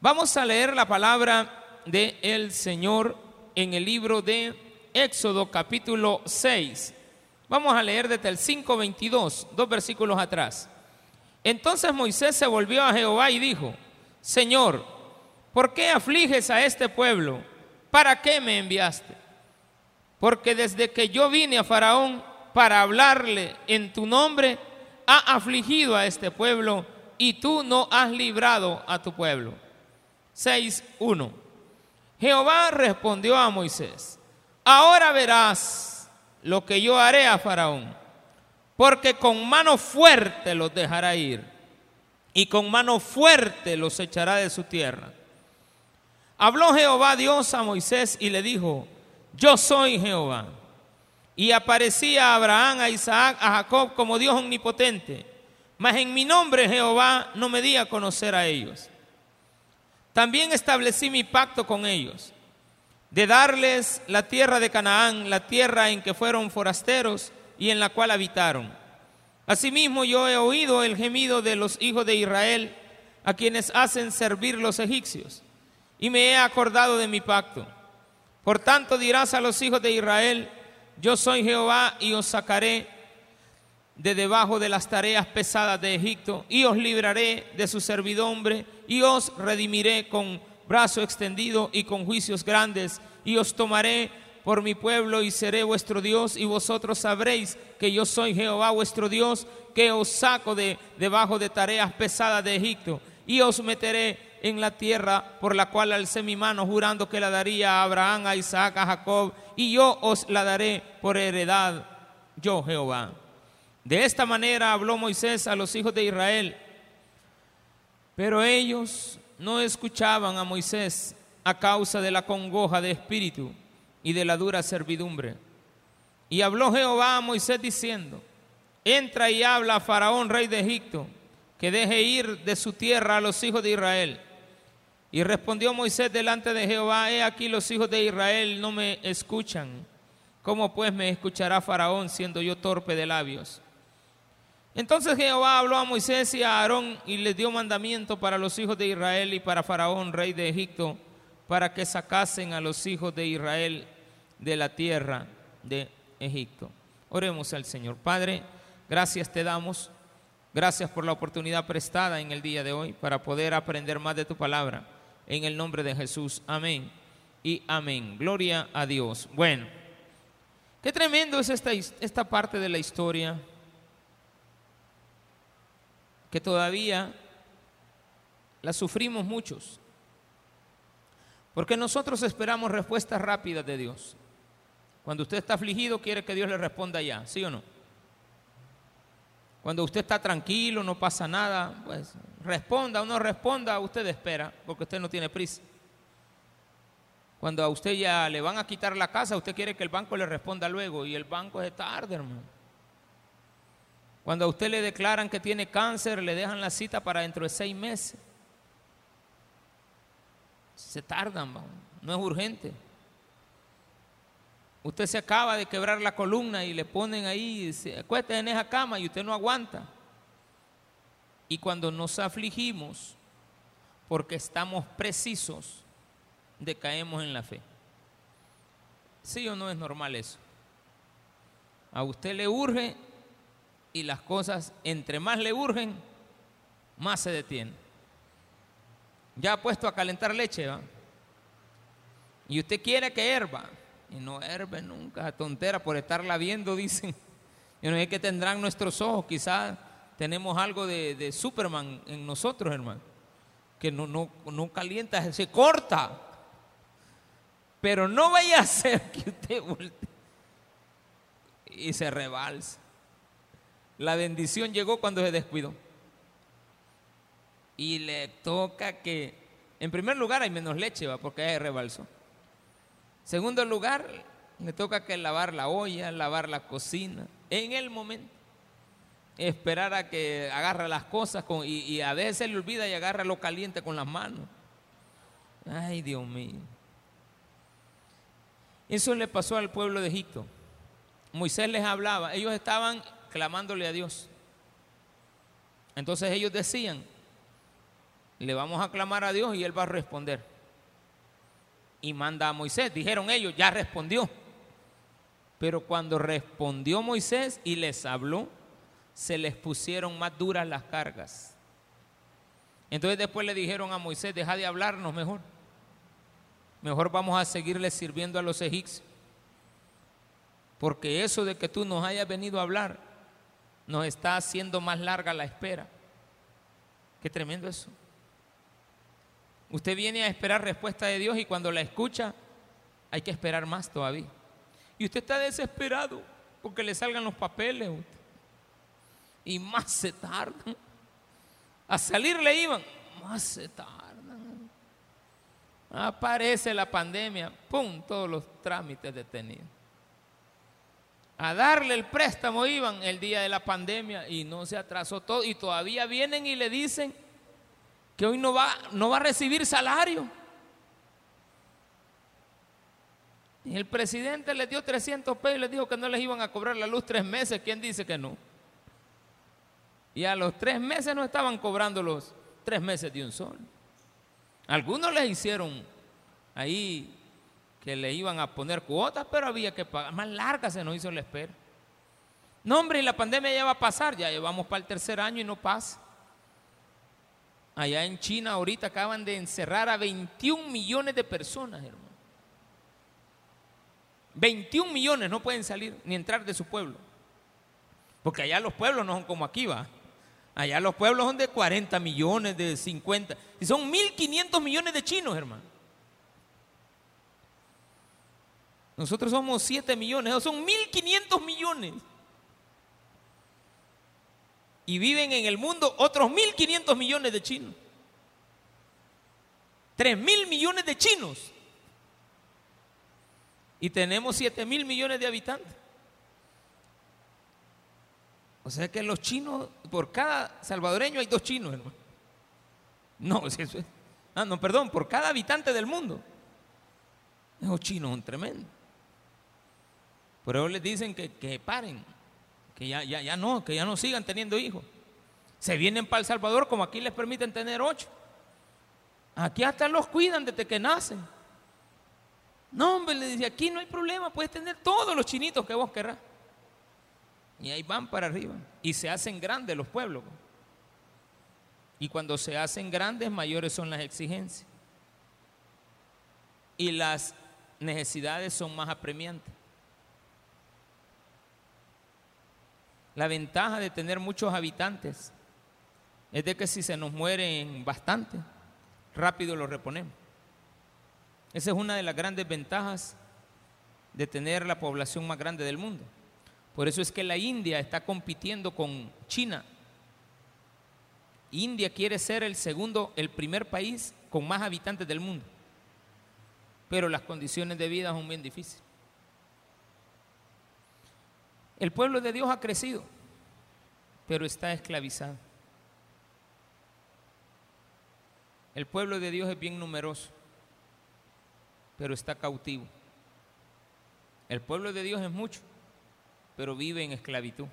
Vamos a leer la palabra de el Señor en el libro de Éxodo capítulo 6. Vamos a leer desde el 5:22, dos versículos atrás. Entonces Moisés se volvió a Jehová y dijo, Señor, ¿por qué afliges a este pueblo? ¿Para qué me enviaste? Porque desde que yo vine a Faraón para hablarle en tu nombre, ha afligido a este pueblo y tú no has librado a tu pueblo. 6.1. Jehová respondió a Moisés, ahora verás lo que yo haré a Faraón, porque con mano fuerte los dejará ir y con mano fuerte los echará de su tierra. Habló Jehová Dios a Moisés y le dijo, yo soy Jehová. Y aparecía a Abraham, a Isaac, a Jacob como Dios omnipotente. Mas en mi nombre Jehová no me di a conocer a ellos. También establecí mi pacto con ellos, de darles la tierra de Canaán, la tierra en que fueron forasteros y en la cual habitaron. Asimismo yo he oído el gemido de los hijos de Israel, a quienes hacen servir los egipcios, y me he acordado de mi pacto. Por tanto dirás a los hijos de Israel, yo soy Jehová y os sacaré de debajo de las tareas pesadas de Egipto, y os libraré de su servidumbre, y os redimiré con brazo extendido y con juicios grandes, y os tomaré por mi pueblo y seré vuestro Dios, y vosotros sabréis que yo soy Jehová vuestro Dios, que os saco de debajo de tareas pesadas de Egipto, y os meteré en la tierra por la cual alcé mi mano, jurando que la daría a Abraham, a Isaac, a Jacob, y yo os la daré por heredad, yo Jehová. De esta manera habló Moisés a los hijos de Israel, pero ellos no escuchaban a Moisés a causa de la congoja de espíritu y de la dura servidumbre. Y habló Jehová a Moisés diciendo, entra y habla a Faraón, rey de Egipto, que deje ir de su tierra a los hijos de Israel. Y respondió Moisés delante de Jehová, he aquí los hijos de Israel no me escuchan. ¿Cómo pues me escuchará Faraón siendo yo torpe de labios? Entonces Jehová habló a Moisés y a Aarón y les dio mandamiento para los hijos de Israel y para Faraón, rey de Egipto, para que sacasen a los hijos de Israel de la tierra de Egipto. Oremos al Señor. Padre, gracias te damos. Gracias por la oportunidad prestada en el día de hoy para poder aprender más de tu palabra. En el nombre de Jesús. Amén y amén. Gloria a Dios. Bueno, qué tremendo es esta, esta parte de la historia que todavía la sufrimos muchos. Porque nosotros esperamos respuestas rápidas de Dios. Cuando usted está afligido, quiere que Dios le responda ya, ¿sí o no? Cuando usted está tranquilo, no pasa nada, pues responda o no responda, usted espera, porque usted no tiene prisa. Cuando a usted ya le van a quitar la casa, usted quiere que el banco le responda luego, y el banco es tarde, hermano. Cuando a usted le declaran que tiene cáncer, le dejan la cita para dentro de seis meses. Se tardan, no es urgente. Usted se acaba de quebrar la columna y le ponen ahí, se acuesta en esa cama y usted no aguanta. Y cuando nos afligimos, porque estamos precisos, decaemos en la fe. ¿Sí o no es normal eso? A usted le urge y las cosas, entre más le urgen, más se detienen. Ya ha puesto a calentar leche, ¿va? Y usted quiere que herba, y no herbe nunca, tontera por estarla viendo, dicen. Yo no sé qué tendrán nuestros ojos, quizás tenemos algo de, de, Superman en nosotros, hermano, que no, no, no calienta, se corta. Pero no vaya a ser que usted voltee y se rebalse. La bendición llegó cuando se descuidó. Y le toca que, en primer lugar, hay menos leche, ¿va? porque hay rebalso. Segundo lugar, le toca que lavar la olla, lavar la cocina, en el momento. Esperar a que agarre las cosas con, y, y a veces se le olvida y agarra lo caliente con las manos. Ay, Dios mío. Eso le pasó al pueblo de Egipto. Moisés les hablaba, ellos estaban clamándole a Dios. Entonces ellos decían, le vamos a clamar a Dios y Él va a responder. Y manda a Moisés, dijeron ellos, ya respondió. Pero cuando respondió Moisés y les habló, se les pusieron más duras las cargas. Entonces después le dijeron a Moisés, deja de hablarnos mejor. Mejor vamos a seguirle sirviendo a los egipcios. Porque eso de que tú nos hayas venido a hablar nos está haciendo más larga la espera. Qué tremendo eso. Usted viene a esperar respuesta de Dios y cuando la escucha hay que esperar más todavía. Y usted está desesperado porque le salgan los papeles. Y más se tardan. A salir le iban, más se tardan. Aparece la pandemia, ¡pum! Todos los trámites detenidos. A darle el préstamo iban el día de la pandemia y no se atrasó todo. Y todavía vienen y le dicen que hoy no va, no va a recibir salario. Y el presidente le dio 300 pesos y les dijo que no les iban a cobrar la luz tres meses. ¿Quién dice que no? Y a los tres meses no estaban cobrando los tres meses de un sol. Algunos les hicieron ahí que le iban a poner cuotas, pero había que pagar. Más larga se nos hizo la espera. No, hombre, y la pandemia ya va a pasar, ya llevamos para el tercer año y no pasa. Allá en China ahorita acaban de encerrar a 21 millones de personas, hermano. 21 millones no pueden salir ni entrar de su pueblo. Porque allá los pueblos no son como aquí, va. Allá los pueblos son de 40 millones, de 50. Y son 1.500 millones de chinos, hermano. Nosotros somos 7 millones, son 1.500 millones. Y viven en el mundo otros 1.500 millones de chinos. 3.000 millones de chinos y tenemos 7 mil millones de habitantes. O sea que los chinos, por cada salvadoreño hay dos chinos, hermano. No, eso es. Ah, no, perdón, por cada habitante del mundo. Esos chinos son tremendos. Pero les dicen que, que paren, que ya, ya, ya no, que ya no sigan teniendo hijos. Se vienen para El Salvador como aquí les permiten tener ocho. Aquí hasta los cuidan desde que nacen. No, hombre, le dice, aquí no hay problema, puedes tener todos los chinitos que vos querrás. Y ahí van para arriba. Y se hacen grandes los pueblos. Y cuando se hacen grandes, mayores son las exigencias. Y las necesidades son más apremiantes. La ventaja de tener muchos habitantes es de que si se nos mueren bastante, rápido los reponemos. Esa es una de las grandes ventajas de tener la población más grande del mundo. Por eso es que la India está compitiendo con China. India quiere ser el segundo, el primer país con más habitantes del mundo. Pero las condiciones de vida son bien difíciles. El pueblo de Dios ha crecido, pero está esclavizado. El pueblo de Dios es bien numeroso, pero está cautivo. El pueblo de Dios es mucho, pero vive en esclavitud.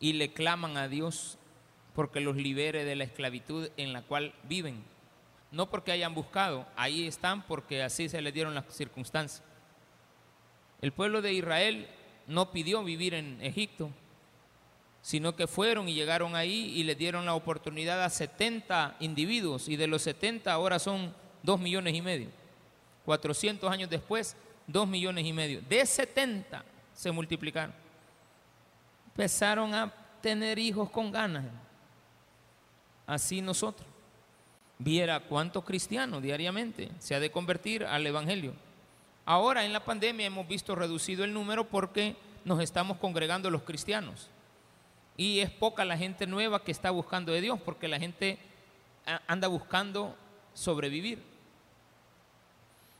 Y le claman a Dios porque los libere de la esclavitud en la cual viven. No porque hayan buscado, ahí están porque así se les dieron las circunstancias. El pueblo de Israel no pidió vivir en Egipto, sino que fueron y llegaron ahí y le dieron la oportunidad a 70 individuos y de los 70 ahora son 2 millones y medio. 400 años después, 2 millones y medio. De 70 se multiplicaron. Empezaron a tener hijos con ganas. Así nosotros. Viera cuántos cristianos diariamente se ha de convertir al Evangelio. Ahora en la pandemia hemos visto reducido el número porque nos estamos congregando los cristianos. Y es poca la gente nueva que está buscando de Dios porque la gente anda buscando sobrevivir.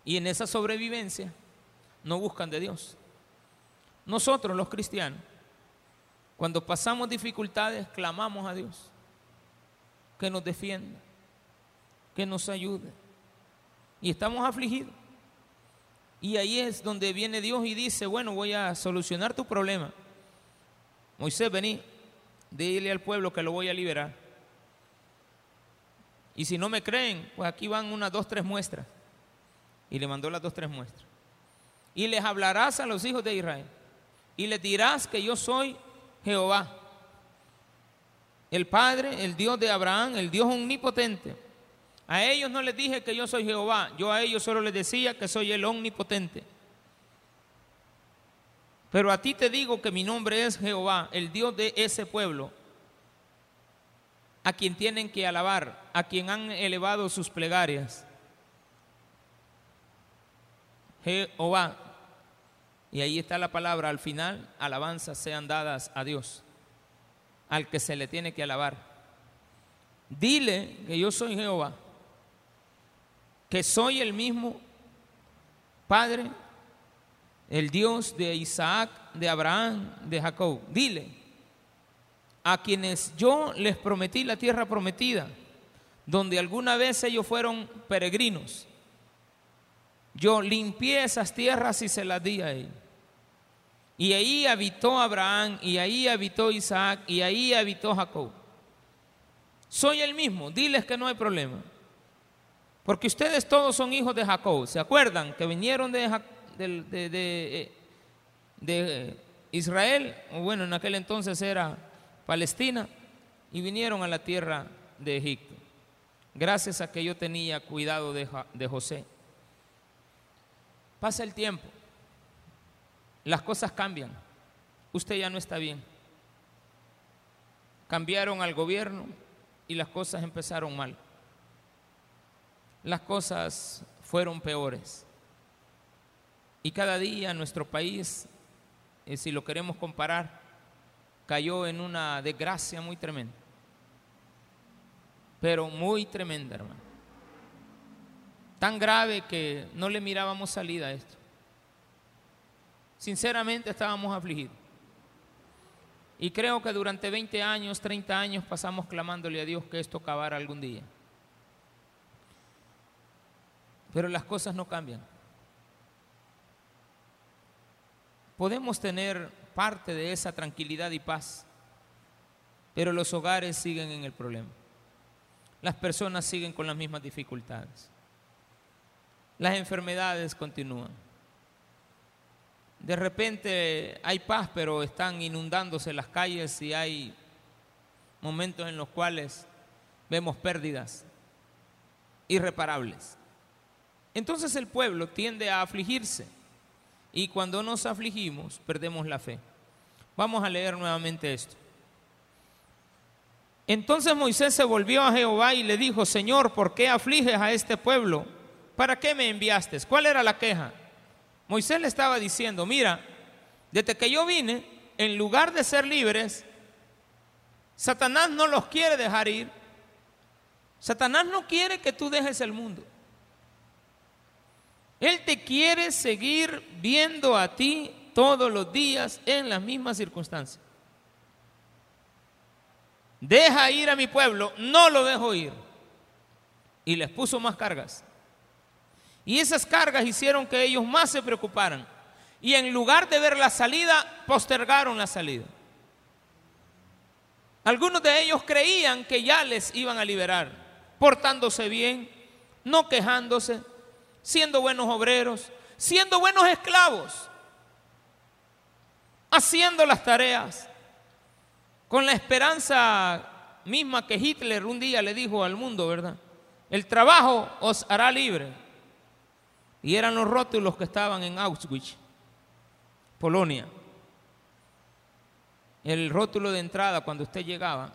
Y en esa sobrevivencia no buscan de Dios. Nosotros los cristianos, cuando pasamos dificultades, clamamos a Dios que nos defienda, que nos ayude. Y estamos afligidos. Y ahí es donde viene Dios y dice, bueno, voy a solucionar tu problema. Moisés, vení, dile al pueblo que lo voy a liberar. Y si no me creen, pues aquí van unas dos, tres muestras. Y le mandó las dos, tres muestras. Y les hablarás a los hijos de Israel. Y les dirás que yo soy Jehová. El Padre, el Dios de Abraham, el Dios omnipotente. A ellos no les dije que yo soy Jehová. Yo a ellos solo les decía que soy el omnipotente. Pero a ti te digo que mi nombre es Jehová, el Dios de ese pueblo a quien tienen que alabar, a quien han elevado sus plegarias. Jehová. Y ahí está la palabra, al final, alabanzas sean dadas a Dios, al que se le tiene que alabar. Dile que yo soy Jehová, que soy el mismo Padre, el Dios de Isaac, de Abraham, de Jacob. Dile a quienes yo les prometí la tierra prometida, donde alguna vez ellos fueron peregrinos. Yo limpié esas tierras y se las di a ellos. Y ahí habitó Abraham, y ahí habitó Isaac, y ahí habitó Jacob. Soy el mismo, diles que no hay problema. Porque ustedes todos son hijos de Jacob. ¿Se acuerdan que vinieron de, de, Israel? O bueno, en aquel entonces era Palestina y vinieron a la tierra de Egipto, gracias a que yo tenía cuidado de José. Pasa el tiempo, las cosas cambian, usted ya no está bien. Cambiaron al gobierno y las cosas empezaron mal. Las cosas fueron peores. Y cada día nuestro país, eh, si lo queremos comparar, cayó en una desgracia muy tremenda. Pero muy tremenda, hermano. Tan grave que no le mirábamos salida a esto. Sinceramente estábamos afligidos. Y creo que durante 20 años, 30 años pasamos clamándole a Dios que esto acabara algún día. Pero las cosas no cambian. Podemos tener parte de esa tranquilidad y paz. Pero los hogares siguen en el problema. Las personas siguen con las mismas dificultades. Las enfermedades continúan. De repente hay paz, pero están inundándose las calles y hay momentos en los cuales vemos pérdidas irreparables. Entonces el pueblo tiende a afligirse y cuando nos afligimos, perdemos la fe. Vamos a leer nuevamente esto. Entonces Moisés se volvió a Jehová y le dijo, Señor, ¿por qué afliges a este pueblo? ¿Para qué me enviaste? ¿Cuál era la queja? Moisés le estaba diciendo, mira, desde que yo vine, en lugar de ser libres, Satanás no los quiere dejar ir. Satanás no quiere que tú dejes el mundo. Él te quiere seguir viendo a ti todos los días en las mismas circunstancias. Deja ir a mi pueblo, no lo dejo ir. Y les puso más cargas. Y esas cargas hicieron que ellos más se preocuparan. Y en lugar de ver la salida, postergaron la salida. Algunos de ellos creían que ya les iban a liberar, portándose bien, no quejándose, siendo buenos obreros, siendo buenos esclavos, haciendo las tareas, con la esperanza misma que Hitler un día le dijo al mundo, ¿verdad? El trabajo os hará libre. Y eran los rótulos que estaban en Auschwitz, Polonia. El rótulo de entrada cuando usted llegaba,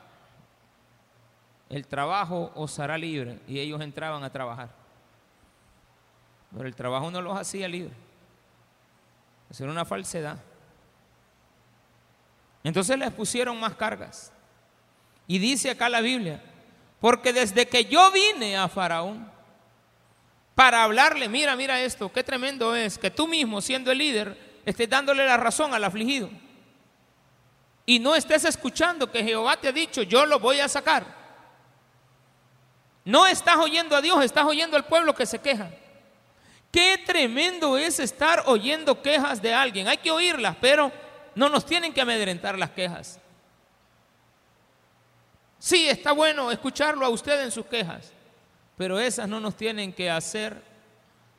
el trabajo os hará libre. Y ellos entraban a trabajar. Pero el trabajo no los hacía libres. Eso era una falsedad. Entonces les pusieron más cargas. Y dice acá la Biblia, porque desde que yo vine a Faraón para hablarle, mira, mira esto, qué tremendo es que tú mismo siendo el líder estés dándole la razón al afligido. Y no estés escuchando que Jehová te ha dicho, yo lo voy a sacar. No estás oyendo a Dios, estás oyendo al pueblo que se queja. Qué tremendo es estar oyendo quejas de alguien. Hay que oírlas, pero no nos tienen que amedrentar las quejas. Sí, está bueno escucharlo a usted en sus quejas, pero esas no nos tienen que hacer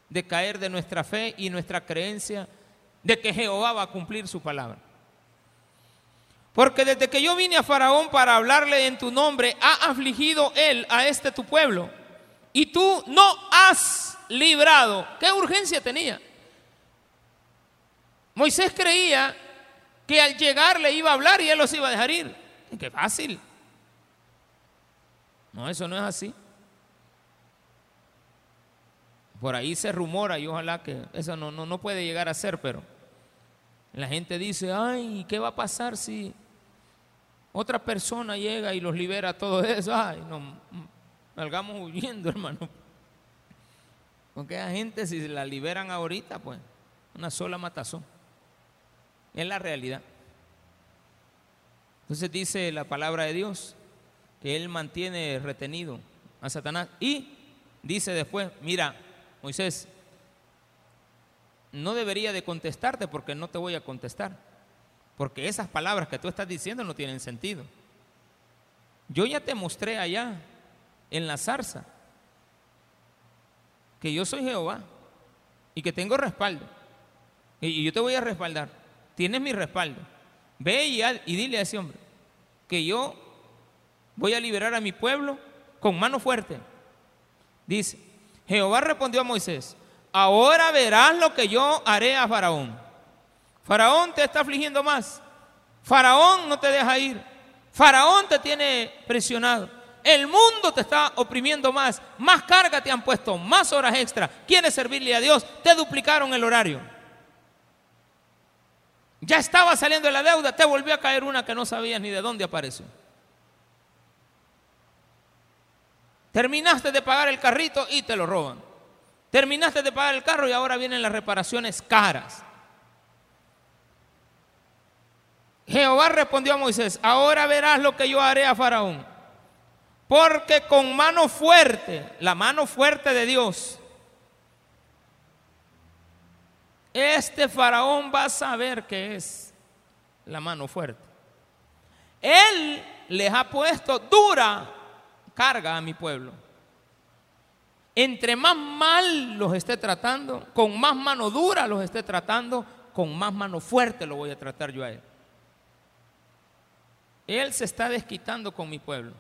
decaer de nuestra fe y nuestra creencia de que Jehová va a cumplir su palabra. Porque desde que yo vine a Faraón para hablarle en tu nombre, ha afligido él a este tu pueblo. Y tú no has librado. ¿Qué urgencia tenía? Moisés creía que al llegar le iba a hablar y él los iba a dejar ir. Qué fácil. No, eso no es así. Por ahí se rumora y ojalá que eso no, no, no puede llegar a ser, pero la gente dice, ay, ¿qué va a pasar si otra persona llega y los libera todo eso? Ay, no, salgamos huyendo, hermano. Porque la gente, si la liberan ahorita, pues, una sola matazón. Es la realidad. Entonces dice la palabra de Dios que Él mantiene retenido a Satanás. Y dice después, mira, Moisés, no debería de contestarte porque no te voy a contestar. Porque esas palabras que tú estás diciendo no tienen sentido. Yo ya te mostré allá en la zarza que yo soy Jehová y que tengo respaldo. Y yo te voy a respaldar. Tienes mi respaldo. Ve y, dile a ese hombre que yo voy a liberar a mi pueblo con mano fuerte. Dice, Jehová respondió a Moisés, ahora verás lo que yo haré a Faraón. Faraón te está afligiendo más. Faraón no te deja ir. Faraón te tiene presionado. El mundo te está oprimiendo más. Más carga te han puesto, más horas extra. Quieres servirle a Dios, te duplicaron el horario. Ya estaba saliendo de la deuda, te volvió a caer una que no sabías ni de dónde apareció. Terminaste de pagar el carrito y te lo roban. Terminaste de pagar el carro y ahora vienen las reparaciones caras. Jehová respondió a Moisés, ahora verás lo que yo haré a Faraón. Porque con mano fuerte, la mano fuerte de Dios, este faraón va a saber que es la mano fuerte. Él les ha puesto dura carga a mi pueblo. Entre más mal los esté tratando, con más mano dura los esté tratando, con más mano fuerte lo voy a tratar yo a él. Él se está desquitando con mi pueblo,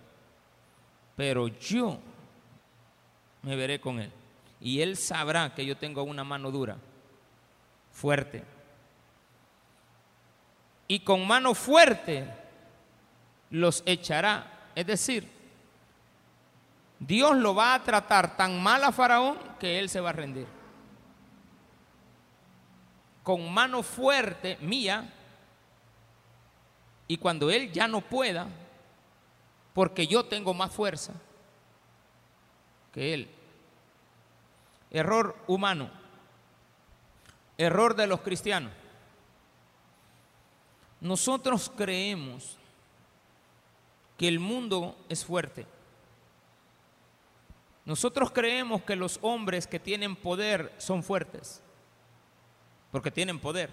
pero yo me veré con él. Y él sabrá que yo tengo una mano dura, fuerte. Y con mano fuerte los echará. Es decir, Dios lo va a tratar tan mal a Faraón que él se va a rendir. Con mano fuerte mía, y cuando él ya no pueda, porque yo tengo más fuerza que él. Error humano, error de los cristianos. Nosotros creemos que el mundo es fuerte nosotros creemos que los hombres que tienen poder son fuertes, porque tienen poder.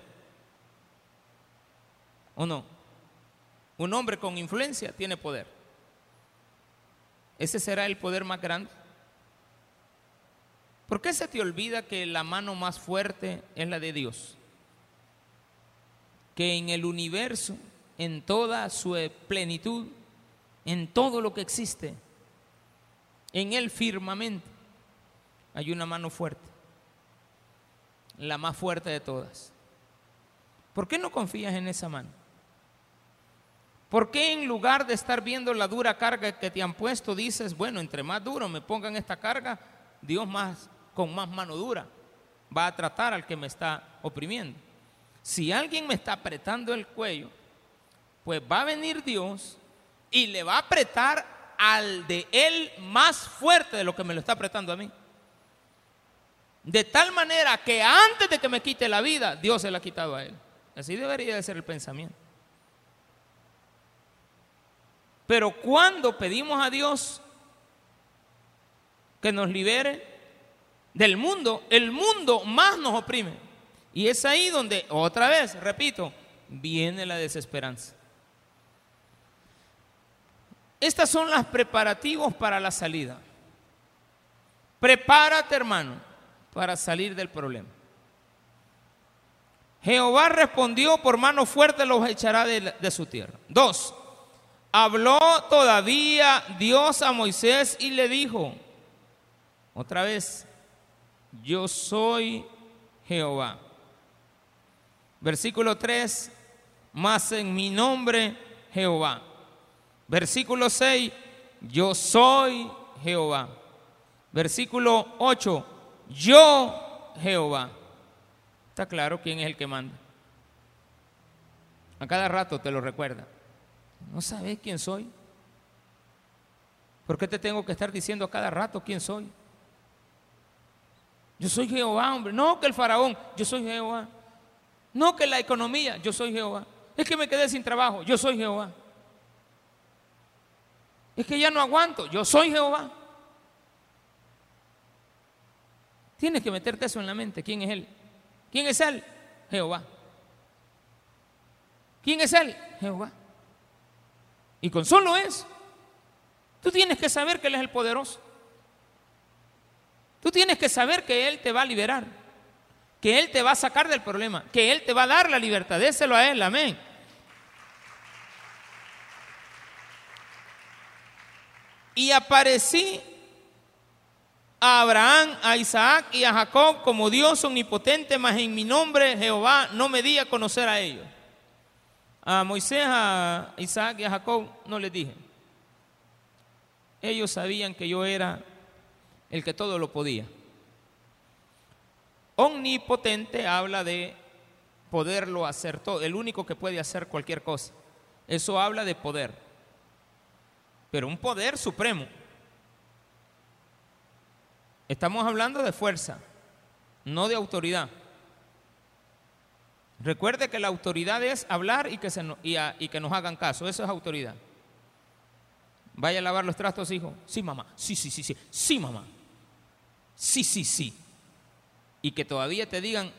¿O no? Un hombre con influencia tiene poder. ¿Ese será el poder más grande? ¿Por qué se te olvida que la mano más fuerte es la de Dios? Que en el universo, en toda su plenitud, en todo lo que existe, en el firmamento hay una mano fuerte, la más fuerte de todas. ¿Por qué no confías en esa mano? ¿Por qué en lugar de estar viendo la dura carga que te han puesto, dices, bueno, entre más duro me pongan esta carga, Dios más con más mano dura va a tratar al que me está oprimiendo? Si alguien me está apretando el cuello, pues va a venir Dios y le va a apretar al de él más fuerte de lo que me lo está apretando a mí. De tal manera que antes de que me quite la vida, Dios se la ha quitado a él. Así debería de ser el pensamiento. Pero cuando pedimos a Dios que nos libere del mundo, el mundo más nos oprime. Y es ahí donde, otra vez, repito, viene la desesperanza. Estas son los preparativos para la salida. Prepárate, hermano, para salir del problema. Jehová respondió, por mano fuerte los echará de su tierra. Dos, habló todavía Dios a Moisés y le dijo, otra vez, yo soy Jehová. Versículo 3, más en mi nombre Jehová. Versículo 6, yo soy Jehová. Versículo 8, yo Jehová. Está claro quién es el que manda. A cada rato te lo recuerda. ¿No sabes quién soy? ¿Por qué te tengo que estar diciendo a cada rato quién soy? Yo soy Jehová, hombre. No que el faraón, yo soy Jehová. No que la economía, yo soy Jehová. Es que me quedé sin trabajo, yo soy Jehová. Es que ya no aguanto, yo soy Jehová. Tienes que meterte eso en la mente. ¿Quién es Él? ¿Quién es Él? Jehová. ¿Quién es Él? Jehová. Y con solo eso, tú tienes que saber que Él es el poderoso. Tú tienes que saber que Él te va a liberar, que Él te va a sacar del problema, que Él te va a dar la libertad. Déselo a Él, amén. Y aparecí a Abraham, a Isaac y a Jacob como Dios omnipotente, mas en mi nombre Jehová no me di a conocer a ellos. A Moisés, a Isaac y a Jacob no les dije. Ellos sabían que yo era el que todo lo podía. Omnipotente habla de poderlo hacer todo, el único que puede hacer cualquier cosa. Eso habla de poder, pero un poder supremo. Estamos hablando de fuerza, no de autoridad. Recuerde que la autoridad es hablar y que, se y que nos hagan caso, eso es autoridad. Vaya a lavar los trastos, hijo. Sí, mamá. Sí, sí, sí, sí. Sí, mamá. Sí, sí, sí. Y que todavía te digan,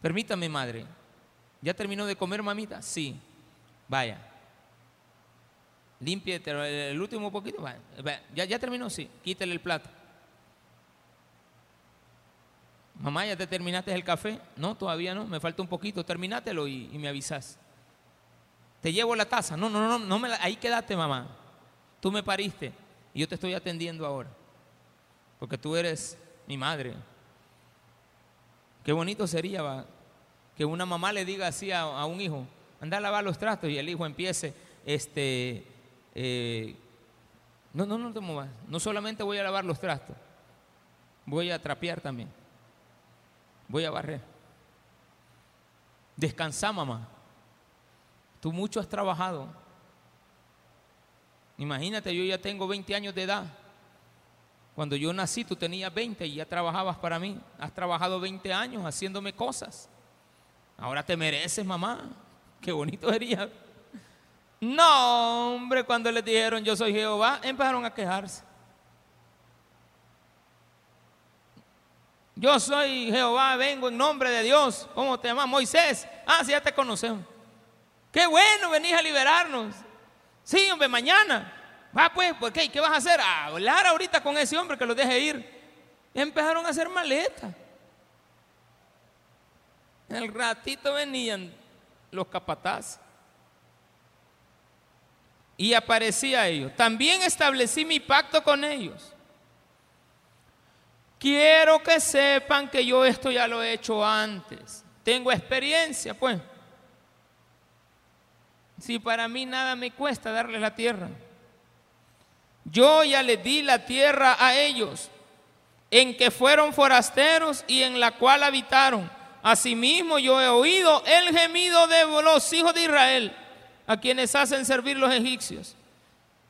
permítame, madre. ¿Ya terminó de comer, mamita? Sí. Vaya. Limpie el último poquito. ¿Ya, ya terminó? Sí. Quítale el plato. Mamá, ¿ya te terminaste el café? No, todavía no, me falta un poquito, terminátelo y, me avisas. Te llevo la taza. No, no, no, no me ahí quédate, mamá. Tú me pariste y yo te estoy atendiendo ahora. Porque tú eres mi madre. Qué bonito sería que una mamá le diga así a, un hijo, anda a lavar los trastos y el hijo empiece, este, eh, no, no, no te muevas, no solamente voy a lavar los trastos, voy a trapear también voy a barrer. Descansa, mamá. Tú mucho has trabajado. Imagínate, yo ya tengo 20 años de edad. Cuando yo nací, tú tenías 20 y ya trabajabas para mí. Has trabajado 20 años haciéndome cosas. Ahora te mereces, mamá. Qué bonito sería. No, hombre, cuando les dijeron yo soy Jehová, empezaron a quejarse. Yo soy Jehová, vengo en nombre de Dios. ¿Cómo te llamas? Moisés. Ah, sí, ya te conocemos. Qué bueno, venís a liberarnos. Sí, hombre, mañana. Va pues, ¿por qué? ¿Qué vas a hacer? A hablar ahorita con ese hombre que lo deje ir. Empezaron a hacer maletas. El ratito venían los capatazes. Y aparecía ellos. También establecí mi pacto con ellos Quiero que sepan que yo esto ya lo he hecho antes. Tengo experiencia, pues. Si para mí nada me cuesta darles la tierra. Yo ya les di la tierra a ellos, en que fueron forasteros y en la cual habitaron. Asimismo yo he oído el gemido de los hijos de Israel, a quienes hacen servir los egipcios,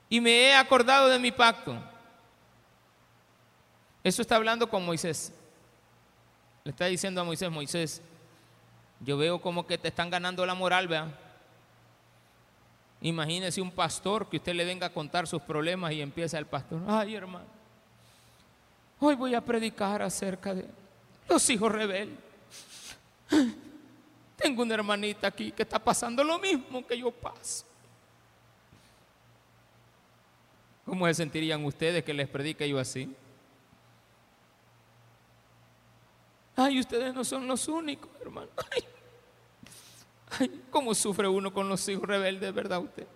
y me he acordado de mi pacto eso está hablando con Moisés. Le está diciendo a Moisés, Moisés, yo veo como que te están ganando la moral, vea. Imagínese un pastor que usted le venga a contar sus problemas y empieza el pastor, ay hermano, hoy voy a predicar acerca de los hijos rebeldes. Tengo una hermanita aquí que está pasando lo mismo que yo paso. ¿Cómo se sentirían ustedes que les predique yo así? Ay, ustedes no son los únicos, hermano. Ay, cómo sufre uno con los hijos rebeldes, ¿verdad usted?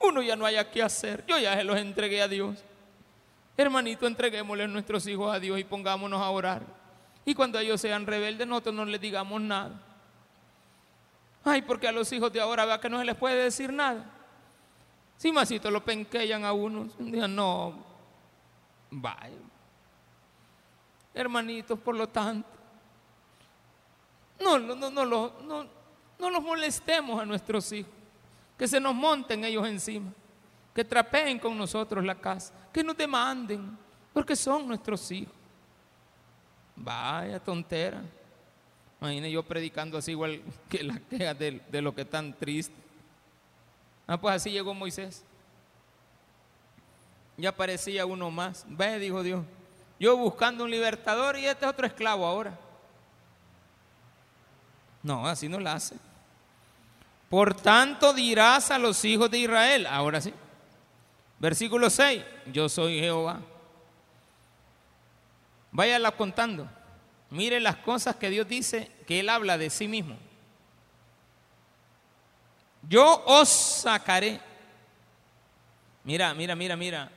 Uno ya no haya qué hacer. Yo ya se los entregué a Dios. Hermanito, entreguémosle a nuestros hijos a Dios y pongámonos a orar. Y cuando ellos sean rebeldes, nosotros no les digamos nada. Ay, porque a los hijos de ahora vea que no se les puede decir nada. Si masito lo penquean a uno, día no, vaya. Hermanitos, por lo tanto, no, no, no, no, no, los molestemos a nuestros hijos, que se nos monten ellos encima, que trapeen con nosotros la casa, que nos demanden, porque son nuestros hijos. Vaya tontera. Imagínese yo predicando así igual que la queja de, de lo que tan triste. Ah, pues así llegó Moisés. Ya parecía uno más. Ve, dijo Dios. Yo buscando un libertador y este es otro esclavo ahora. No, así no la hace. Por tanto dirás a los hijos de Israel, ahora sí. Versículo 6, yo soy Jehová. Váyala contando. Mire las cosas que Dios dice que Él habla de sí mismo. Yo os sacaré. Mira, mira, mira, mira.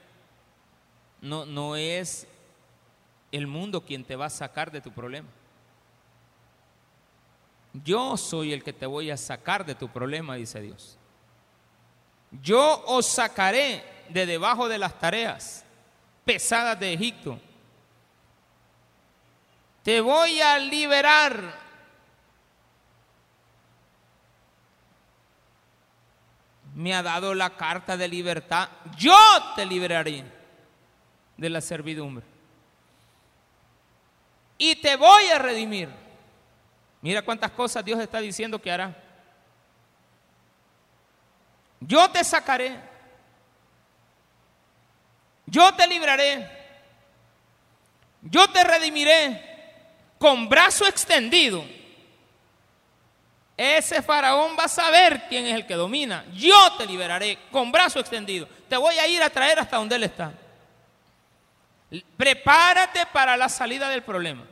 No, no es el mundo quien te va a sacar de tu problema. Yo soy el que te voy a sacar de tu problema, dice Dios. Yo os sacaré de debajo de las tareas pesadas de Egipto. Te voy a liberar me ha dado la carta de libertad, yo te liberaré de la servidumbre. Y te voy a redimir. Mira cuántas cosas Dios está diciendo que hará. Yo te sacaré. Yo te libraré. Yo te redimiré con brazo extendido ese faraón va a saber quién es el que domina. Yo te liberaré con brazo extendido. Te voy a ir a traer hasta donde él está. Prepárate para la salida del problema.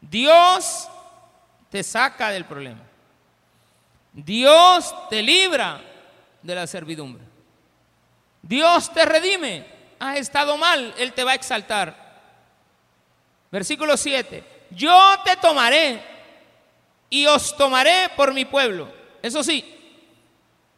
Dios te saca del problema. Dios te libra de la servidumbre. Dios te redime. Has estado mal, Él te va a exaltar. Versículo 7. Yo te tomaré y os tomaré por mi pueblo. Eso sí,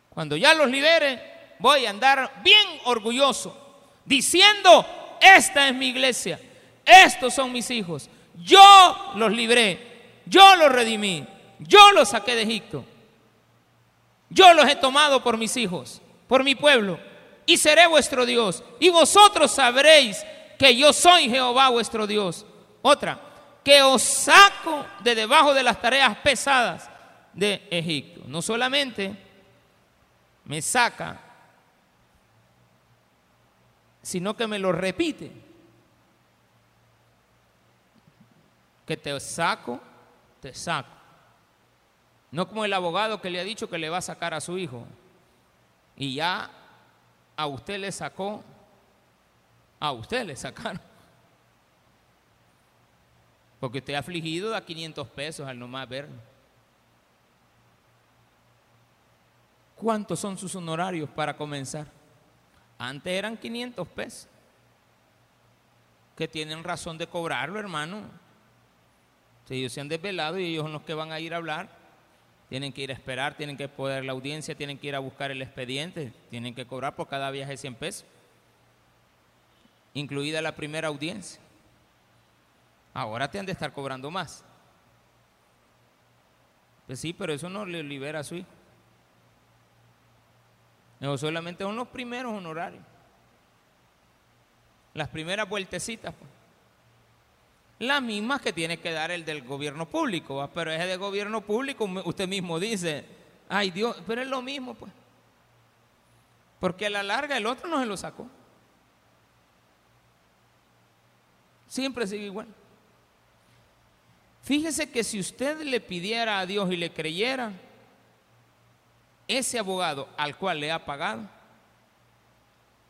cuando ya los libere, voy a andar bien orgulloso, diciendo, esta es mi iglesia, estos son mis hijos, yo los libré, yo los redimí, yo los saqué de Egipto, yo los he tomado por mis hijos, por mi pueblo, y seré vuestro Dios, y vosotros sabréis que yo soy Jehová vuestro Dios. Otra, que os saco de debajo de las tareas pesadas de Egipto. No solamente me saca, sino que me lo repite. Que te saco, te saco. No como el abogado que le ha dicho que le va a sacar a su hijo. Y ya a usted le sacó, a usted le sacaron. Porque usted afligido da 500 pesos al nomás verlo. ¿Cuántos son sus honorarios para comenzar? Antes eran 500 pesos. Que tienen razón de cobrarlo, hermano. Si ellos se han desvelado y ellos son los que van a ir a hablar, tienen que ir a esperar, tienen que poder la audiencia, tienen que ir a buscar el expediente, tienen que cobrar por cada viaje 100 pesos, incluida la primera audiencia. Ahora te han de estar cobrando más. Pues sí, pero eso no le libera a su hijo. No, solamente son los primeros honorarios. Las primeras vueltecitas. Pues. Las mismas que tiene que dar el del gobierno público, pero ese de gobierno público usted mismo dice, ay Dios, pero es lo mismo pues. Porque a la larga el otro no se lo sacó. Siempre sigue igual. Fíjese que si usted le pidiera a Dios y le creyera, ese abogado al cual le ha pagado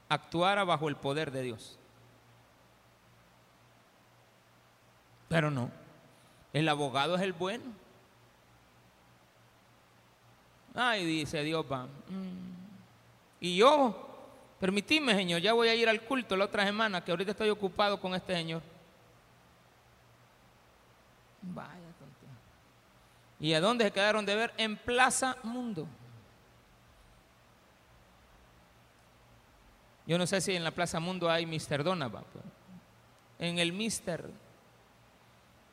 actuara bajo el poder de Dios. Pero no, el abogado es el bueno. Ay, dice Dios, va. Mm. Y yo, permitidme, Señor, ya voy a ir al culto la otra semana, que ahorita estoy ocupado con este Señor. Vaya tontería. ¿Y a dónde se quedaron de ver? En Plaza Mundo. Yo no sé si en la Plaza Mundo hay Mr. Donovan. En el Mister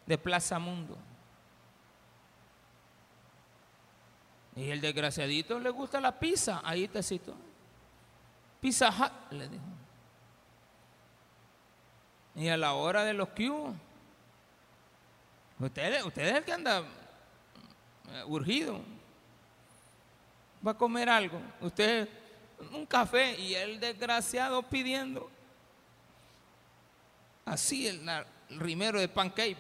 de Plaza Mundo. Y el desgraciadito le gusta la pizza. Ahí te cito. Pizza Hut, le dijo. Y a la hora de los que usted, usted es el que anda eh, urgido. Va a comer algo. Usted un café y el desgraciado pidiendo así el, rimero de pancake.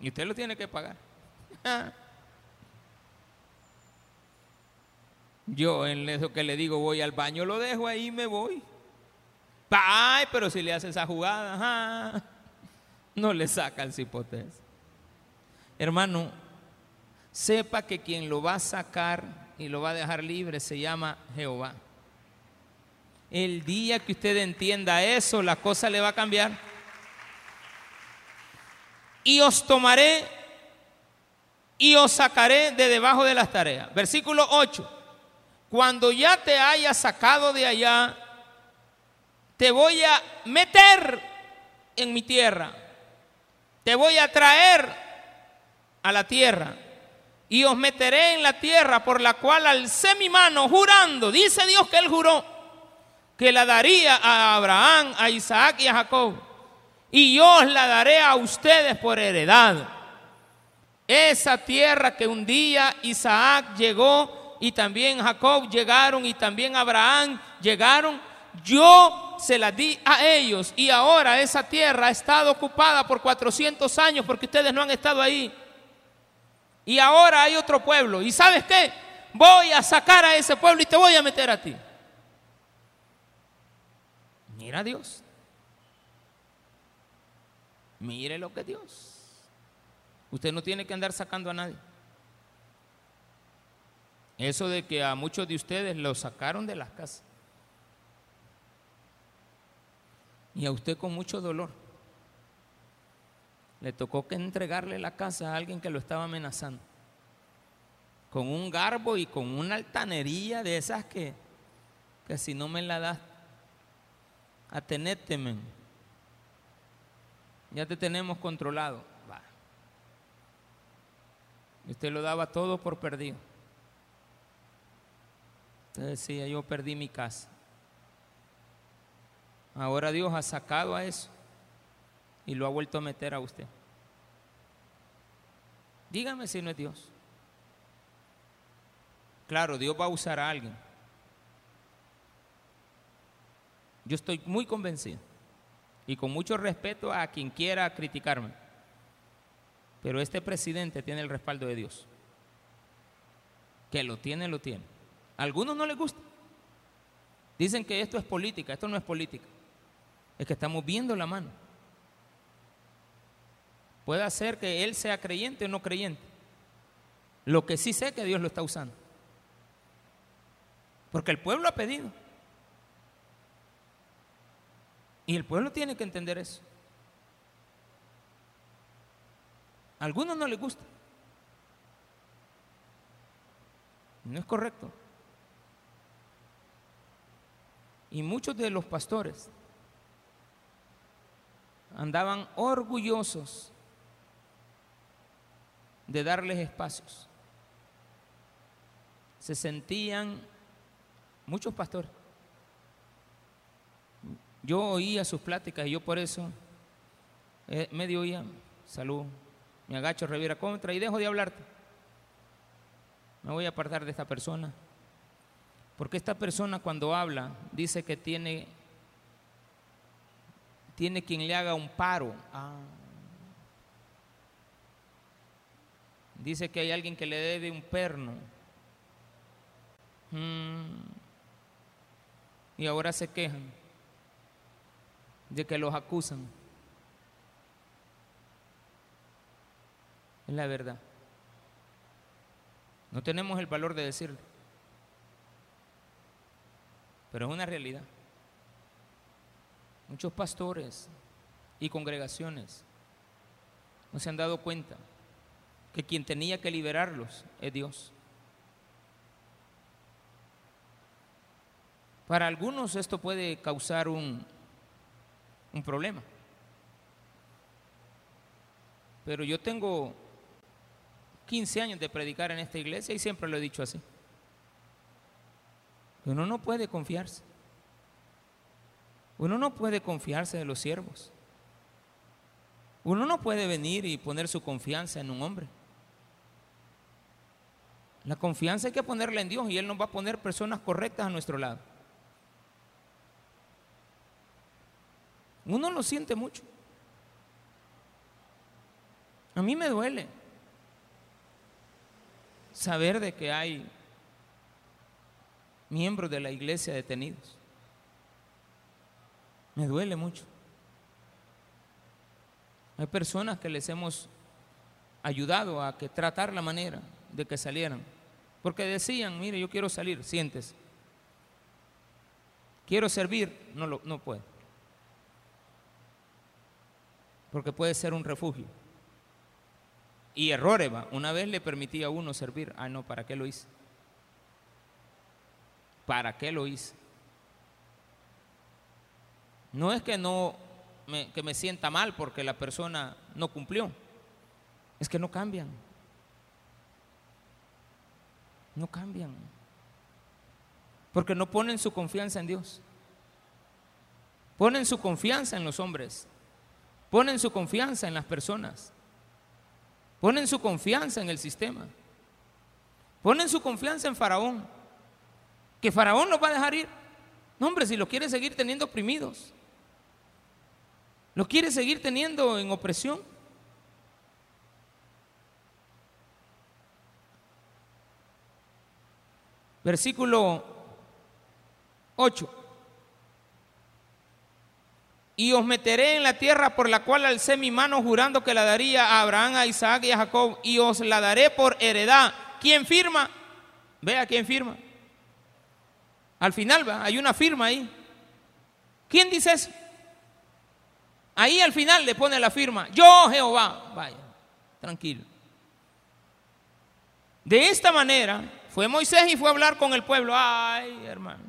Y usted lo tiene que pagar. Yo en eso que le digo voy al baño, lo dejo ahí y me voy. Ay, pero si le hace esa jugada, no le saca el cipotes. Hermano, sepa que quien lo va a sacar y lo va a dejar libre se llama Jehová. El día que usted entienda eso, la cosa le va a cambiar. Y os tomaré y os sacaré de debajo de las tareas. Versículo 8 cuando ya te haya sacado de allá, te voy a meter en mi tierra, te voy a traer a la tierra y os meteré en la tierra por la cual alcé mi mano jurando, dice Dios que él juró, que la daría a Abraham, a Isaac y a Jacob, y yo os la daré a ustedes por heredad. Esa tierra que un día Isaac llegó y también Jacob llegaron y también Abraham llegaron, yo se la di a ellos y ahora esa tierra ha estado ocupada por 400 años porque ustedes no han estado ahí. Y ahora hay otro pueblo. ¿Y sabes qué? Voy a sacar a ese pueblo y te voy a meter a ti. Mira a Dios. Mire lo que Dios. Usted no tiene que andar sacando a nadie. Eso de que a muchos de ustedes los sacaron de las casas. Y a usted con mucho dolor. Le tocó que entregarle la casa a alguien que lo estaba amenazando. Con un garbo y con una altanería de esas que, que si no me la das, atenéteme. Ya te tenemos controlado. Y usted lo daba todo por perdido. Usted decía, yo perdí mi casa. Ahora Dios ha sacado a eso y lo ha vuelto a meter a usted. Dígame si no es Dios. Claro, Dios va a usar a alguien. Yo estoy muy convencido y con mucho respeto a quien quiera criticarme. Pero este presidente tiene el respaldo de Dios. Que lo tiene, lo tiene algunos no les gusta. Dicen que esto es política, esto no es política. Es que estamos viendo la mano. Puede ser que él sea creyente o no creyente. Lo que sí sé que Dios lo está usando. Porque el pueblo ha pedido. Y el pueblo tiene que entender eso. A algunos no les gusta. No es correcto. Y muchos de los pastores andaban orgullosos de darles espacios. Se sentían muchos pastores. Yo oía sus pláticas y yo por eso eh, medio oía, salud, me agacho, reviera contra y dejo de hablarte. Me voy a apartar de esta persona. Porque esta persona cuando habla dice que tiene, tiene quien le haga un paro. Ah. Dice que hay alguien que le debe un perno. Mm. Y ahora se quejan de que los acusan. Es la verdad. No tenemos el valor de decirlo. Pero es una realidad. Muchos pastores y congregaciones no se han dado cuenta que quien tenía que liberarlos es Dios. Para algunos esto puede causar un, un problema. Pero yo tengo 15 años de predicar en esta iglesia y siempre lo he dicho así. Uno no puede confiarse. Uno no puede confiarse de los siervos. Uno no puede venir y poner su confianza en un hombre. La confianza hay que ponerla en Dios y Él nos va a poner personas correctas a nuestro lado. Uno lo siente mucho. A mí me duele saber de que hay miembros de la iglesia detenidos. Me duele mucho. Hay personas que les hemos ayudado a que tratar la manera de que salieran. Porque decían, mire, yo quiero salir, siéntese. Quiero servir, no, lo, no puedo. Porque puede ser un refugio. Y errores, va. Una vez le permití a uno servir. Ah, no, ¿para qué lo hice? ¿Para qué lo hice? No es que no me, que me sienta mal porque la persona no cumplió. Es que no cambian. No cambian. Porque no ponen su confianza en Dios. Ponen su confianza en los hombres. Ponen su confianza en las personas. Ponen su confianza en el sistema. Ponen su confianza en Faraón. Que Faraón los va a dejar ir. No, hombre, si lo quiere seguir teniendo oprimidos. Lo quiere seguir teniendo en opresión. Versículo 8 y os meteré en la tierra por la cual alcé mi mano jurando que la daría a Abraham, a Isaac y a Jacob, y os la daré por heredad. ¿Quién firma? Vea quién firma. Al final va, hay una firma ahí. ¿Quién dice eso? Ahí al final le pone la firma. Yo Jehová. Vaya, tranquilo. De esta manera fue Moisés y fue a hablar con el pueblo. Ay, hermano.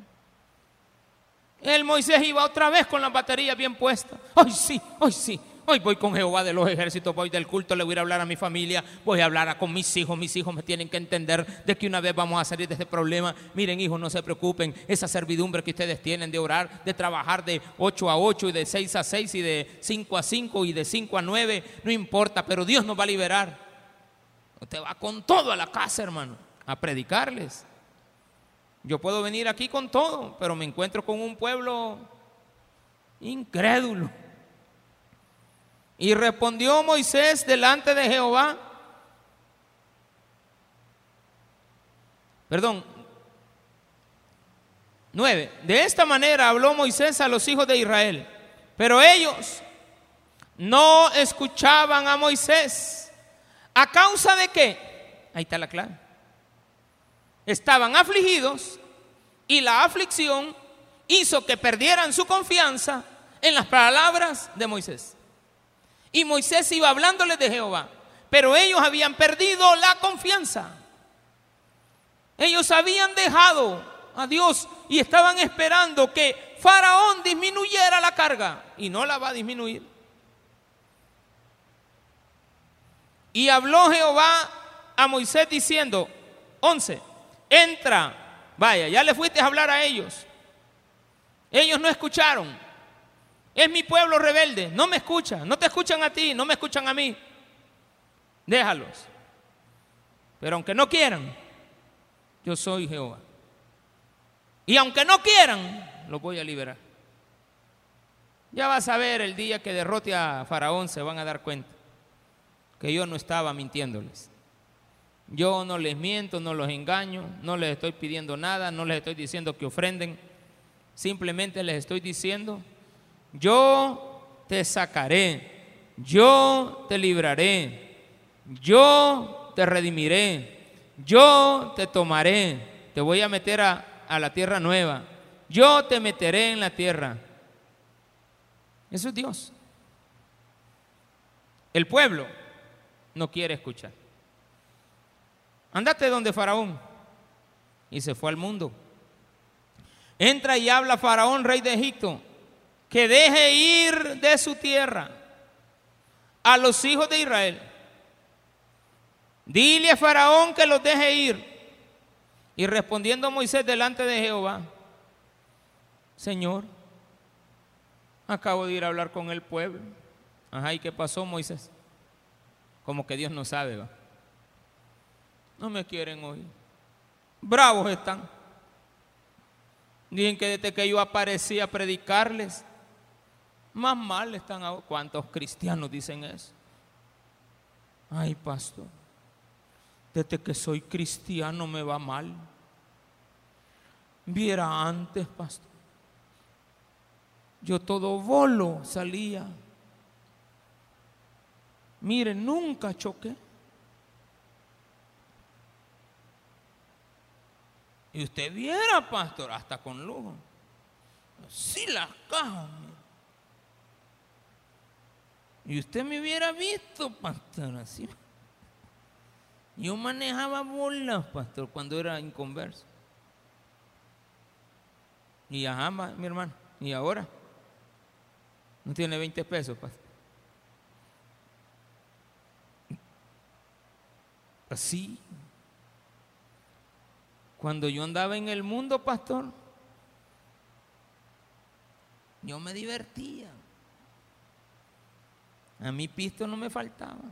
El Moisés iba otra vez con la batería bien puesta. Hoy sí, hoy sí. Hoy voy con Jehová de los ejércitos, voy del culto, le voy a hablar a mi familia, voy a hablar con mis hijos. Mis hijos me tienen que entender de que una vez vamos a salir de este problema. Miren, hijos, no se preocupen. Esa servidumbre que ustedes tienen de orar, de trabajar de 8 a 8 y de 6 a 6 y de 5 a 5 y de 5 a 9, no importa, pero Dios nos va a liberar. Usted va con todo a la casa, hermano, a predicarles. Yo puedo venir aquí con todo, pero me encuentro con un pueblo incrédulo. Y respondió Moisés delante de Jehová. Perdón. Nueve. De esta manera habló Moisés a los hijos de Israel. Pero ellos no escuchaban a Moisés. ¿A causa de qué? Ahí está la clave estaban afligidos y la aflicción hizo que perdieran su confianza en las palabras de Moisés. Y Moisés iba hablándoles de Jehová, pero ellos habían perdido la confianza. Ellos habían dejado a Dios y estaban esperando que Faraón disminuyera la carga y no la va a disminuir. Y habló Jehová a Moisés diciendo, 11, entra, vaya, ya le fuiste a hablar a ellos. Ellos no escucharon. Es mi pueblo rebelde, no me escuchan, no te escuchan a ti, no me escuchan a mí. Déjalos. Pero aunque no quieran, yo soy Jehová. Y aunque no quieran, los voy a liberar. Ya vas a ver el día que derrote a Faraón, se van a dar cuenta que yo no estaba mintiéndoles. Yo no les miento, no los engaño, no les estoy pidiendo nada, no les estoy diciendo que ofrenden. Simplemente les estoy diciendo, yo te sacaré, yo te libraré, yo te redimiré, yo te tomaré, te voy a meter a, a la tierra nueva, yo te meteré en la tierra. Eso es Dios. El pueblo no quiere escuchar. Andate donde Faraón. Y se fue al mundo. Entra y habla Faraón, rey de Egipto, que deje ir de su tierra a los hijos de Israel. Dile a Faraón que los deje ir. Y respondiendo Moisés delante de Jehová, Señor, acabo de ir a hablar con el pueblo. Ajá, ¿y qué pasó Moisés? Como que Dios no sabe, va. No me quieren oír. Bravos están. Dicen que desde que yo aparecí a predicarles, más mal están. ahora. ¿Cuántos cristianos dicen eso? Ay, pastor, desde que soy cristiano me va mal. Viera antes, pastor. Yo todo bolo salía. Mire, nunca choqué. Y usted viera, pastor, hasta con lujo. Sí, las cajas. Y usted me hubiera visto, pastor, así. Yo manejaba bolas, pastor, cuando era inconverso. Y ajá, mi hermano. ¿Y ahora? No tiene 20 pesos, pastor. Así. Cuando yo andaba en el mundo, pastor, yo me divertía. A mí pisto no me faltaba.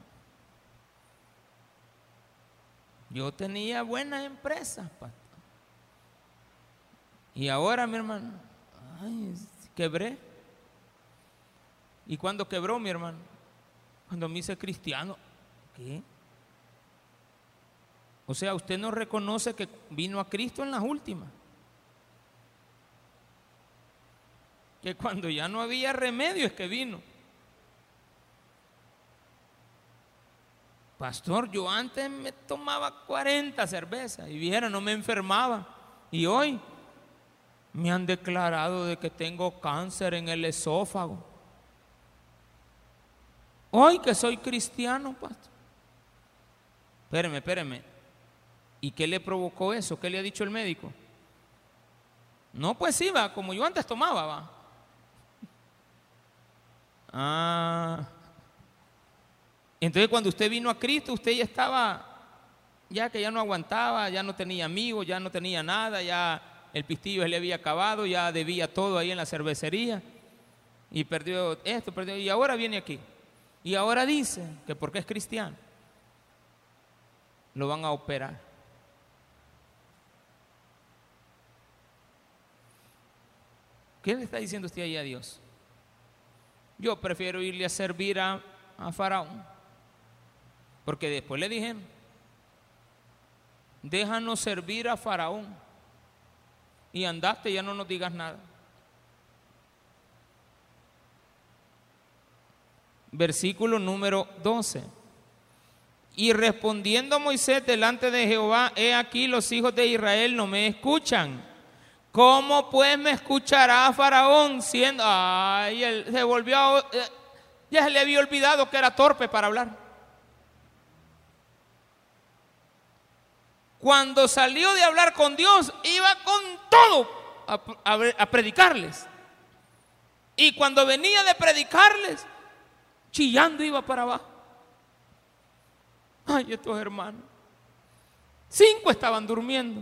Yo tenía buenas empresas, pastor. Y ahora, mi hermano, ay, quebré. ¿Y cuándo quebró, mi hermano? Cuando me hice cristiano. ¿Qué? O sea, usted no reconoce que vino a Cristo en las últimas. Que cuando ya no había remedio es que vino. Pastor, yo antes me tomaba 40 cervezas y viera, no me enfermaba. Y hoy me han declarado de que tengo cáncer en el esófago. Hoy que soy cristiano, pastor. Espéreme, espéreme. ¿Y qué le provocó eso? ¿Qué le ha dicho el médico? No, pues sí, va, como yo antes tomaba, va. Ah. Entonces cuando usted vino a Cristo, usted ya estaba, ya que ya no aguantaba, ya no tenía amigos, ya no tenía nada, ya el pistillo le había acabado, ya debía todo ahí en la cervecería y perdió esto, perdió, y ahora viene aquí. Y ahora dice que porque es cristiano, lo van a operar. ¿Qué le está diciendo usted ahí a Dios? Yo prefiero irle a servir a, a Faraón. Porque después le dijeron, déjanos servir a Faraón. Y andaste, ya no nos digas nada. Versículo número 12. Y respondiendo Moisés delante de Jehová, he aquí los hijos de Israel no me escuchan. ¿Cómo pues me escuchará Faraón siendo... Ay, él se volvió... a- eh, ya se le había olvidado que era torpe para hablar. Cuando salió de hablar con Dios, iba con todo a, predicarles. Y cuando venía de predicarles, chillando iba para abajo. Ay, estos hermanos. Cinco estaban durmiendo.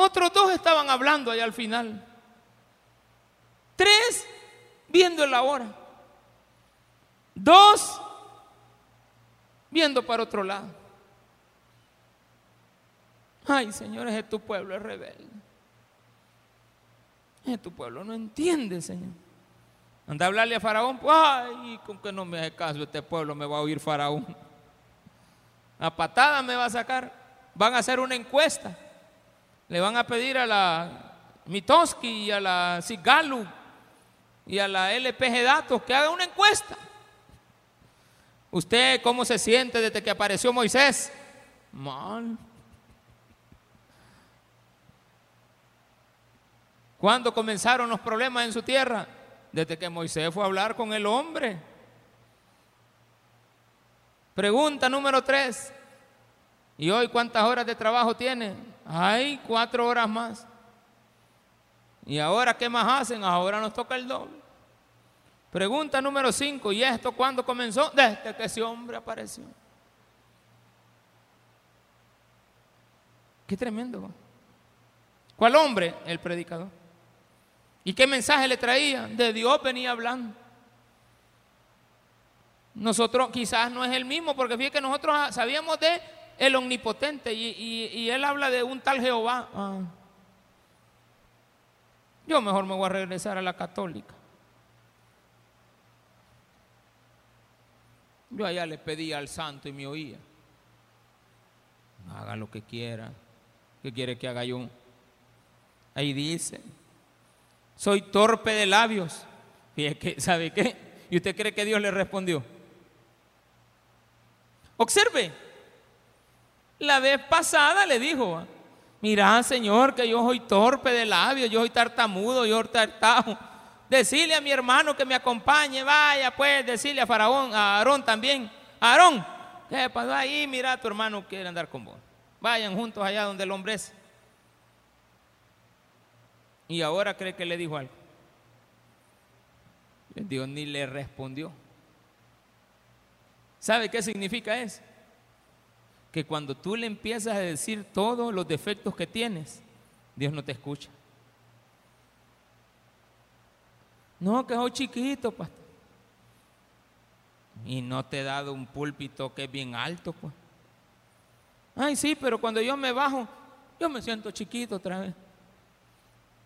Otros dos estaban hablando allá al final. Tres viendo la hora. Dos viendo para otro lado. Ay, señores, es tu pueblo es rebelde. Es tu pueblo no entiende, Señor. Anda a hablarle a Faraón, pues, ay, con que no me hace caso este pueblo me va a oír Faraón. A patada me va a sacar. Van a hacer una encuesta. Le van a pedir a la Mitoski y a la Sigalu y a la LPG Datos que haga una encuesta. ¿Usted cómo se siente desde que apareció Moisés? Mal. ¿Cuándo comenzaron los problemas en su tierra? Desde que Moisés fue a hablar con el hombre. Pregunta número tres. ¿Y hoy cuántas horas de trabajo tiene? Hay cuatro horas más. ¿Y ahora qué más hacen? Ahora nos toca el doble. Pregunta número cinco. ¿Y esto cuándo comenzó? Desde que ese hombre apareció. Qué tremendo. ¿Cuál hombre? El predicador. ¿Y qué mensaje le traía? De Dios venía hablando. Nosotros quizás no es el mismo, porque fíjate que nosotros sabíamos de el omnipotente y, él habla de un tal Jehová. Ah. Yo mejor me voy a regresar a la católica. Yo allá le pedía al santo y me oía. Haga lo que quiera. ¿Qué quiere que haga yo? Ahí dice, soy torpe de labios. Y que, ¿sabe qué? ¿Y usted cree que Dios le respondió? Observe, la vez pasada le dijo, mira Señor que yo soy torpe de labios, yo soy tartamudo, yo soy tartajo. Decirle a mi hermano que me acompañe, vaya pues, decirle a Faraón, a Aarón también. Aarón, ¿qué pasó ahí? Mira, tu hermano quiere andar con vos. Vayan juntos allá donde el hombre es. Y ahora cree que le dijo algo. Dios ni le respondió. ¿Sabe qué significa eso? Que cuando tú le empiezas a decir todos los defectos que tienes, Dios no te escucha. No, que soy chiquito, pastor. Y no te he dado un púlpito que es bien alto, pues. Ay, sí, pero cuando yo me bajo, yo me siento chiquito otra vez.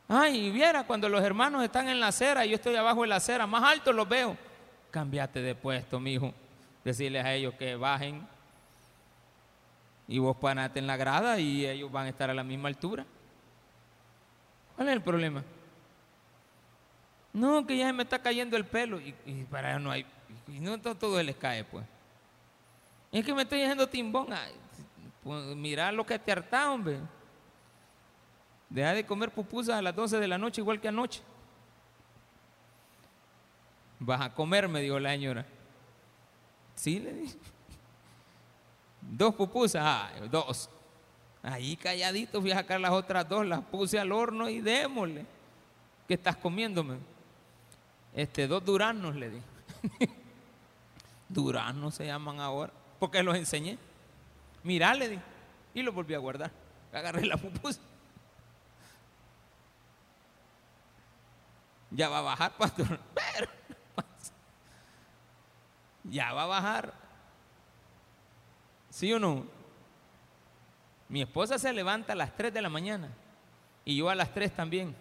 Ay, y viera cuando los hermanos están en la acera y yo estoy abajo de la acera, más alto los veo. Cambiate de puesto, mijo. Decirles a ellos que bajen. Y vos ponete en la grada y ellos van a estar a la misma altura. ¿Cuál es el problema? No, que ya se me está cayendo el pelo. Y, para ellos no hay. Y no todo, les cae, pues. Es que me estoy haciendo timbón. Ay, pues, mira lo que te harta, hombre. Deja de comer pupusas a las 12 de la noche igual que anoche. Vas a comer, me dijo la señora. Sí, le dije. Dos pupusas, dos. Ahí calladito fui a sacar las otras dos, las puse al horno y démosle. ¿Qué estás comiéndome? Este, dos duranos, le dije. duranos se llaman ahora, porque los enseñé. Mirá, le dije. Y los volví a guardar. Agarré la pupusa. Ya va a bajar, pastor. Pero, ya va a bajar. ¿Sí o no? Mi esposa se levanta a las 3 de la mañana y yo a las 3 también.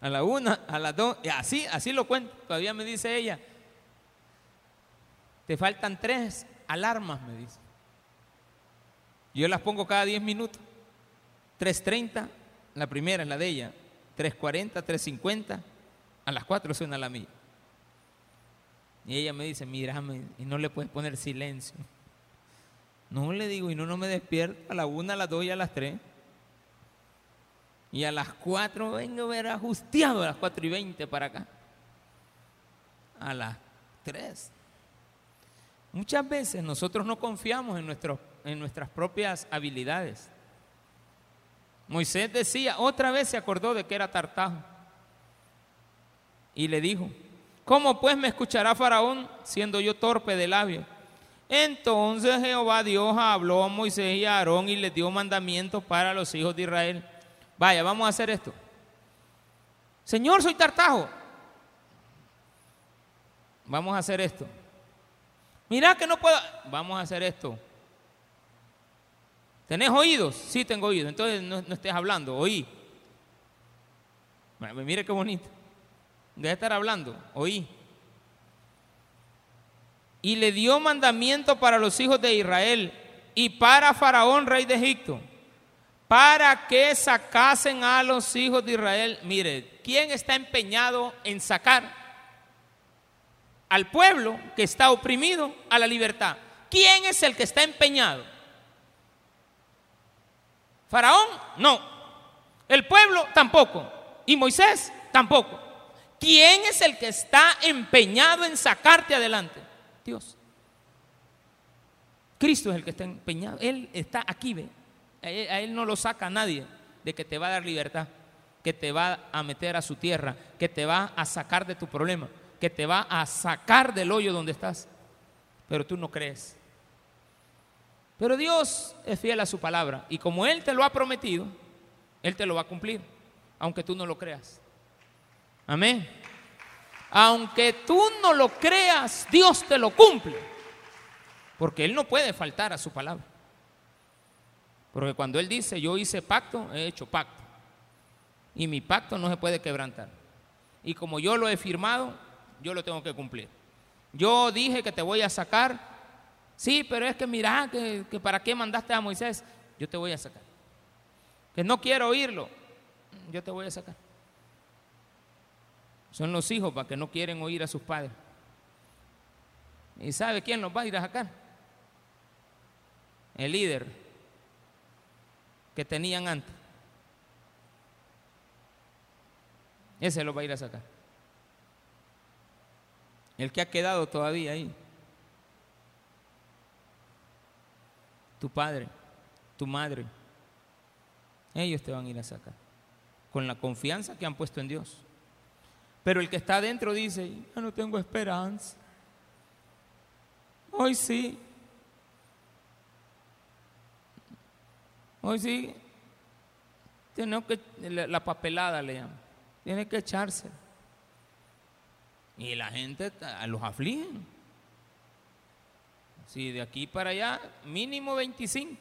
A la 1, a las 2, y así, así lo cuento. Todavía me dice ella, te faltan tres alarmas, me dice. Yo las pongo cada 10 minutos. 3.30, la primera es la de ella. 3.40, 3.50 a las 4 suena la mía. Y ella me dice, mírame, y no le puedes poner silencio. No le digo, y no, no me despierto a la 1, a las 2 y a las 3. Y a las 4 vengo a ver ajusteado a las 4 y 20 para acá. A las 3. Muchas veces nosotros no confiamos en, en nuestras propias habilidades. Moisés decía, otra vez se acordó de que era tartajo y le dijo, ¿cómo pues me escuchará Faraón siendo yo torpe de labio? Entonces Jehová Dios habló a Moisés y a Aarón y les dio mandamientos para los hijos de Israel. Vaya, vamos a hacer esto. Señor, soy tartajo. Vamos a hacer esto. Mira que no puedo. Vamos a hacer esto. ¿Tenés oídos? Sí, tengo oídos. Entonces no, estés hablando, oí. Mire qué bonito de estar hablando, oí. Y le dio mandamiento para los hijos de Israel y para Faraón, rey de Egipto, para que sacasen a los hijos de Israel. Mire, ¿quién está empeñado en sacar? al pueblo que está oprimido a la libertad. ¿Quién es el que está empeñado? Faraón, no. El pueblo tampoco. Y Moisés tampoco. ¿Quién es el que está empeñado en sacarte adelante? Dios. Cristo es el que está empeñado. Él está aquí, ve. A él, no lo saca nadie de que te va a dar libertad, que te va a meter a su tierra, que te va a sacar de tu problema, que te va a sacar del hoyo donde estás. Pero tú no crees. Pero Dios es fiel a su palabra y como Él te lo ha prometido, Él te lo va a cumplir, aunque tú no lo creas. Amén. Aunque tú no lo creas, Dios te lo cumple. Porque Él no puede faltar a su palabra. Porque cuando Él dice, yo hice pacto, he hecho pacto. Y mi pacto no se puede quebrantar. Y como yo lo he firmado, yo lo tengo que cumplir. Yo dije que te voy a sacar. Sí, pero es que mira, que, que para qué mandaste a Moisés. Yo te voy a sacar. Que no quiero oírlo. Yo te voy a sacar. Son los hijos para que no quieren oír a sus padres. ¿Y sabe quién los va a ir a sacar? El líder que tenían antes. Ese lo va a ir a sacar. El que ha quedado todavía ahí. Tu padre, tu madre. Ellos te van a ir a sacar. Con la confianza que han puesto en Dios. Pero el que está adentro dice, ya no tengo esperanza. Hoy sí. Hoy sí. Tiene que, la, papelada le llaman. Tiene que echarse. Y la gente los aflige. Si de aquí para allá, mínimo 25.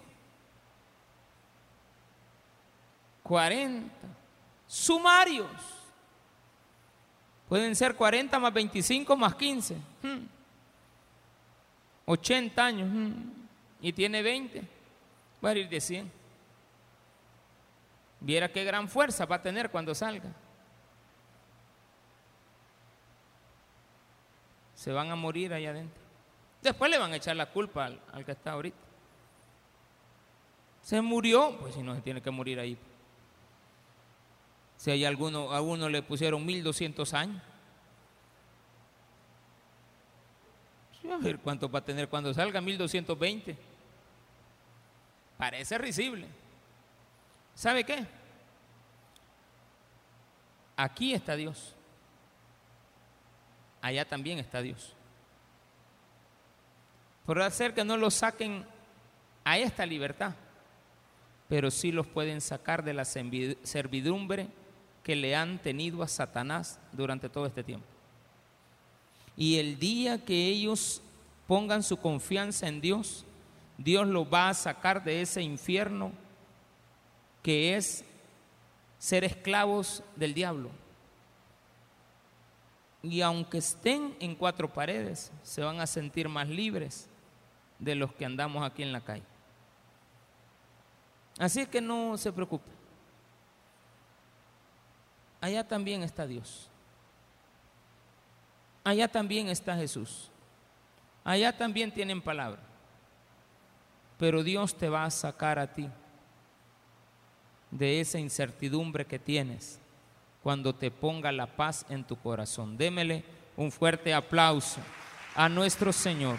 40. Sumarios. Pueden ser 40 más 25 más 15. 80 hmm. años. Hmm. Y tiene 20. Va a ir de 100. Viera qué gran fuerza va a tener cuando salga. Se van a morir allá adentro. Después le van a echar la culpa al, al que está ahorita. Se murió, pues si no se tiene que morir ahí. Si hay alguno, a uno le pusieron 1200 años. A ver cuánto va a tener cuando salga 1220. Parece risible. ¿Sabe qué? Aquí está Dios. Allá también está Dios. Por hacer que no lo saquen a esta libertad, pero sí los pueden sacar de la servidumbre que le han tenido a Satanás durante todo este tiempo. Y el día que ellos pongan su confianza en Dios, Dios los va a sacar de ese infierno que es ser esclavos del diablo. Y aunque estén en cuatro paredes, se van a sentir más libres de los que andamos aquí en la calle. Así que no se preocupe allá también está Dios. Allá también está Jesús. Allá también tienen palabra. Pero Dios te va a sacar a ti de esa incertidumbre que tienes cuando te ponga la paz en tu corazón. Démele un fuerte aplauso a nuestro Señor.